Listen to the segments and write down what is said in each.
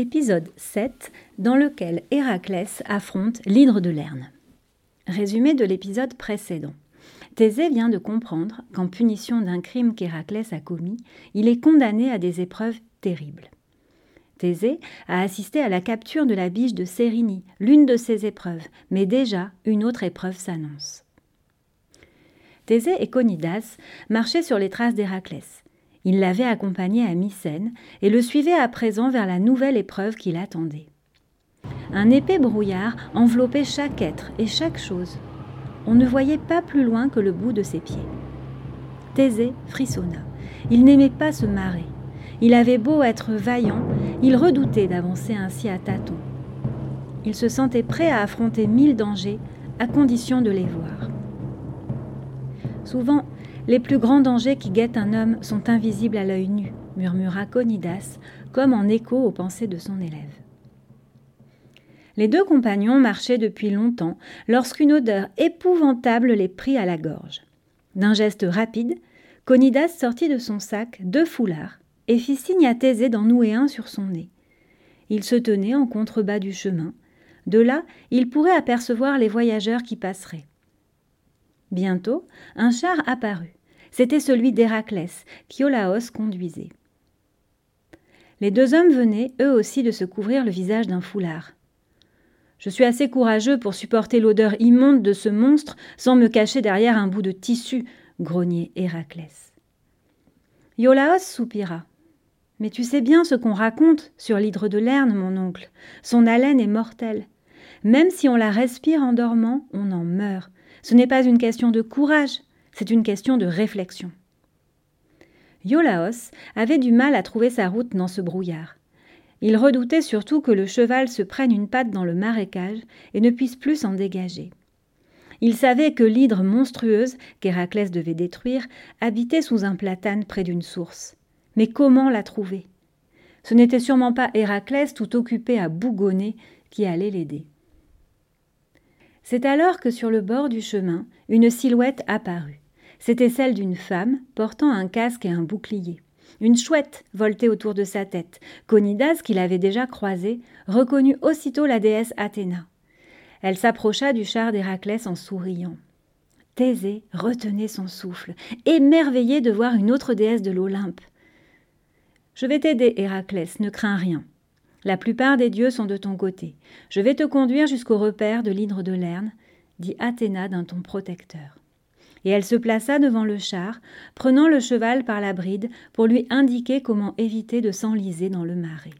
Épisode 7 dans lequel Héraclès affronte l'hydre de Lerne. Résumé de l'épisode précédent. Thésée vient de comprendre qu'en punition d'un crime qu'Héraclès a commis, il est condamné à des épreuves terribles. Thésée a assisté à la capture de la biche de Sérénie, l'une de ces épreuves, mais déjà une autre épreuve s'annonce. Thésée et Conidas marchaient sur les traces d'Héraclès. Il l'avait accompagné à Mycène et le suivait à présent vers la nouvelle épreuve qui l'attendait. Un épais brouillard enveloppait chaque être et chaque chose. On ne voyait pas plus loin que le bout de ses pieds. Thésée frissonna. Il n'aimait pas se marrer. Il avait beau être vaillant, il redoutait d'avancer ainsi à tâtons. Il se sentait prêt à affronter mille dangers, à condition de les voir. Souvent, les plus grands dangers qui guettent un homme sont invisibles à l'œil nu, murmura Conidas, comme en écho aux pensées de son élève. Les deux compagnons marchaient depuis longtemps lorsqu'une odeur épouvantable les prit à la gorge. D'un geste rapide, Conidas sortit de son sac deux foulards et fit signe à Thésée d'en nouer un sur son nez. Il se tenait en contrebas du chemin. De là, il pourrait apercevoir les voyageurs qui passeraient. Bientôt, un char apparut. C'était celui d'Héraclès, qu'Iolaos conduisait. Les deux hommes venaient, eux aussi, de se couvrir le visage d'un foulard. Je suis assez courageux pour supporter l'odeur immonde de ce monstre sans me cacher derrière un bout de tissu, grognait Héraclès. Iolaos soupira. Mais tu sais bien ce qu'on raconte sur l'hydre de Lerne, mon oncle. Son haleine est mortelle. Même si on la respire en dormant, on en meurt. Ce n'est pas une question de courage, c'est une question de réflexion. Iolaos avait du mal à trouver sa route dans ce brouillard. Il redoutait surtout que le cheval se prenne une patte dans le marécage et ne puisse plus s'en dégager. Il savait que l'hydre monstrueuse qu'Héraclès devait détruire habitait sous un platane près d'une source. Mais comment la trouver? Ce n'était sûrement pas Héraclès tout occupé à bougonner qui allait l'aider. C'est alors que sur le bord du chemin, une silhouette apparut. C'était celle d'une femme portant un casque et un bouclier. Une chouette voltait autour de sa tête. Conidas, qui l'avait déjà croisée, reconnut aussitôt la déesse Athéna. Elle s'approcha du char d'Héraclès en souriant. Thésée retenait son souffle, émerveillé de voir une autre déesse de l'Olympe. Je vais t'aider, Héraclès, ne crains rien. La plupart des dieux sont de ton côté. Je vais te conduire jusqu'au repère de l'hydre de Lerne, dit Athéna d'un ton protecteur. Et elle se plaça devant le char, prenant le cheval par la bride pour lui indiquer comment éviter de s'enliser dans le marais.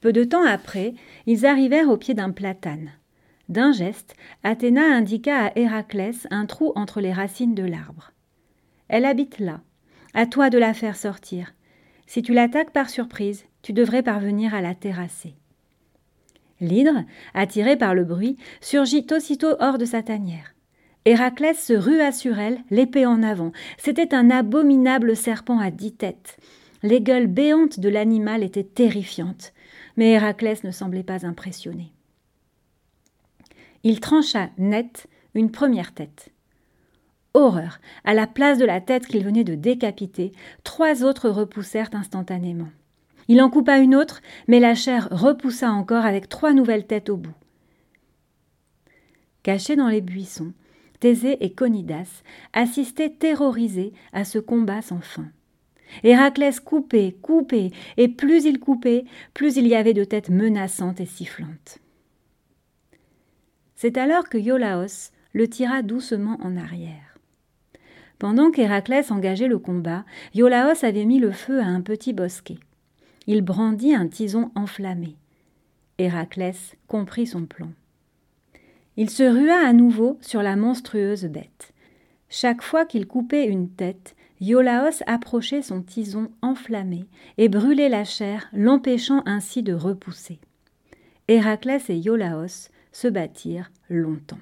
Peu de temps après, ils arrivèrent au pied d'un platane. D'un geste, Athéna indiqua à Héraclès un trou entre les racines de l'arbre. Elle habite là. À toi de la faire sortir. Si tu l'attaques par surprise, tu devrais parvenir à la terrasser. L'hydre, attiré par le bruit, surgit aussitôt hors de sa tanière. Héraclès se rua sur elle, l'épée en avant. C'était un abominable serpent à dix têtes. Les gueules béantes de l'animal étaient terrifiantes, mais Héraclès ne semblait pas impressionné. Il trancha net une première tête. Horreur. À la place de la tête qu'il venait de décapiter, trois autres repoussèrent instantanément. Il en coupa une autre, mais la chair repoussa encore avec trois nouvelles têtes au bout. Cachés dans les buissons, Thésée et Conidas assistaient terrorisés à ce combat sans fin. Héraclès coupait, coupait, et plus il coupait, plus il y avait de têtes menaçantes et sifflantes. C'est alors que Iolaos le tira doucement en arrière. Pendant qu'Héraclès engageait le combat, Iolaos avait mis le feu à un petit bosquet. Il brandit un tison enflammé. Héraclès comprit son plan. Il se rua à nouveau sur la monstrueuse bête. Chaque fois qu'il coupait une tête, Iolaos approchait son tison enflammé et brûlait la chair, l'empêchant ainsi de repousser. Héraclès et Iolaos se battirent longtemps.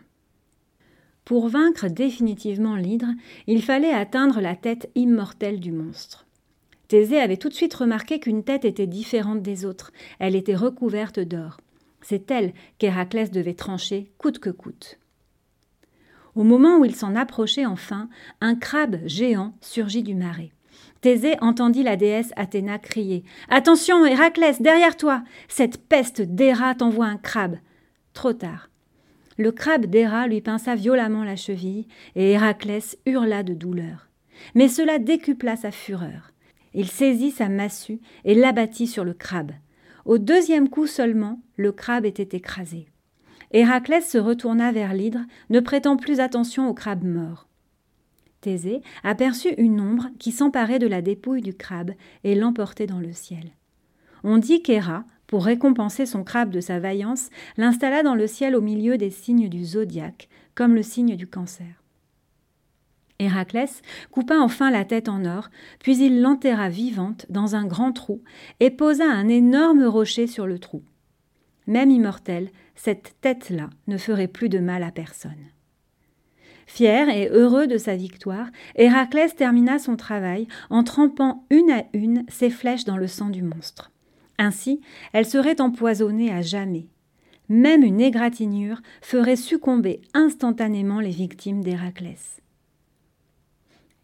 Pour vaincre définitivement l'hydre, il fallait atteindre la tête immortelle du monstre. Thésée avait tout de suite remarqué qu'une tête était différente des autres. Elle était recouverte d'or. C'est elle qu'Héraclès devait trancher coûte que coûte. Au moment où il s'en approchait enfin, un crabe géant surgit du marais. Thésée entendit la déesse Athéna crier Attention, Héraclès, derrière toi Cette peste d'Héra t'envoie un crabe Trop tard. Le crabe d'Héra lui pinça violemment la cheville, et Héraclès hurla de douleur. Mais cela décupla sa fureur. Il saisit sa massue et l'abattit sur le crabe. Au deuxième coup seulement, le crabe était écrasé. Héraclès se retourna vers l'hydre, ne prêtant plus attention au crabe mort. Thésée aperçut une ombre qui s'emparait de la dépouille du crabe et l'emportait dans le ciel. On dit qu'Héra, pour récompenser son crabe de sa vaillance, l'installa dans le ciel au milieu des signes du zodiaque, comme le signe du cancer. Héraclès coupa enfin la tête en or, puis il l'enterra vivante dans un grand trou et posa un énorme rocher sur le trou. Même immortelle, cette tête-là ne ferait plus de mal à personne. Fier et heureux de sa victoire, Héraclès termina son travail en trempant une à une ses flèches dans le sang du monstre. Ainsi, elles seraient empoisonnées à jamais. Même une égratignure ferait succomber instantanément les victimes d'Héraclès.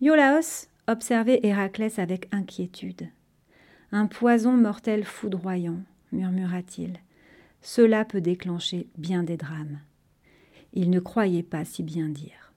Iolaos observait Héraclès avec inquiétude. Un poison mortel foudroyant, murmura-t-il. Cela peut déclencher bien des drames. Il ne croyait pas si bien dire.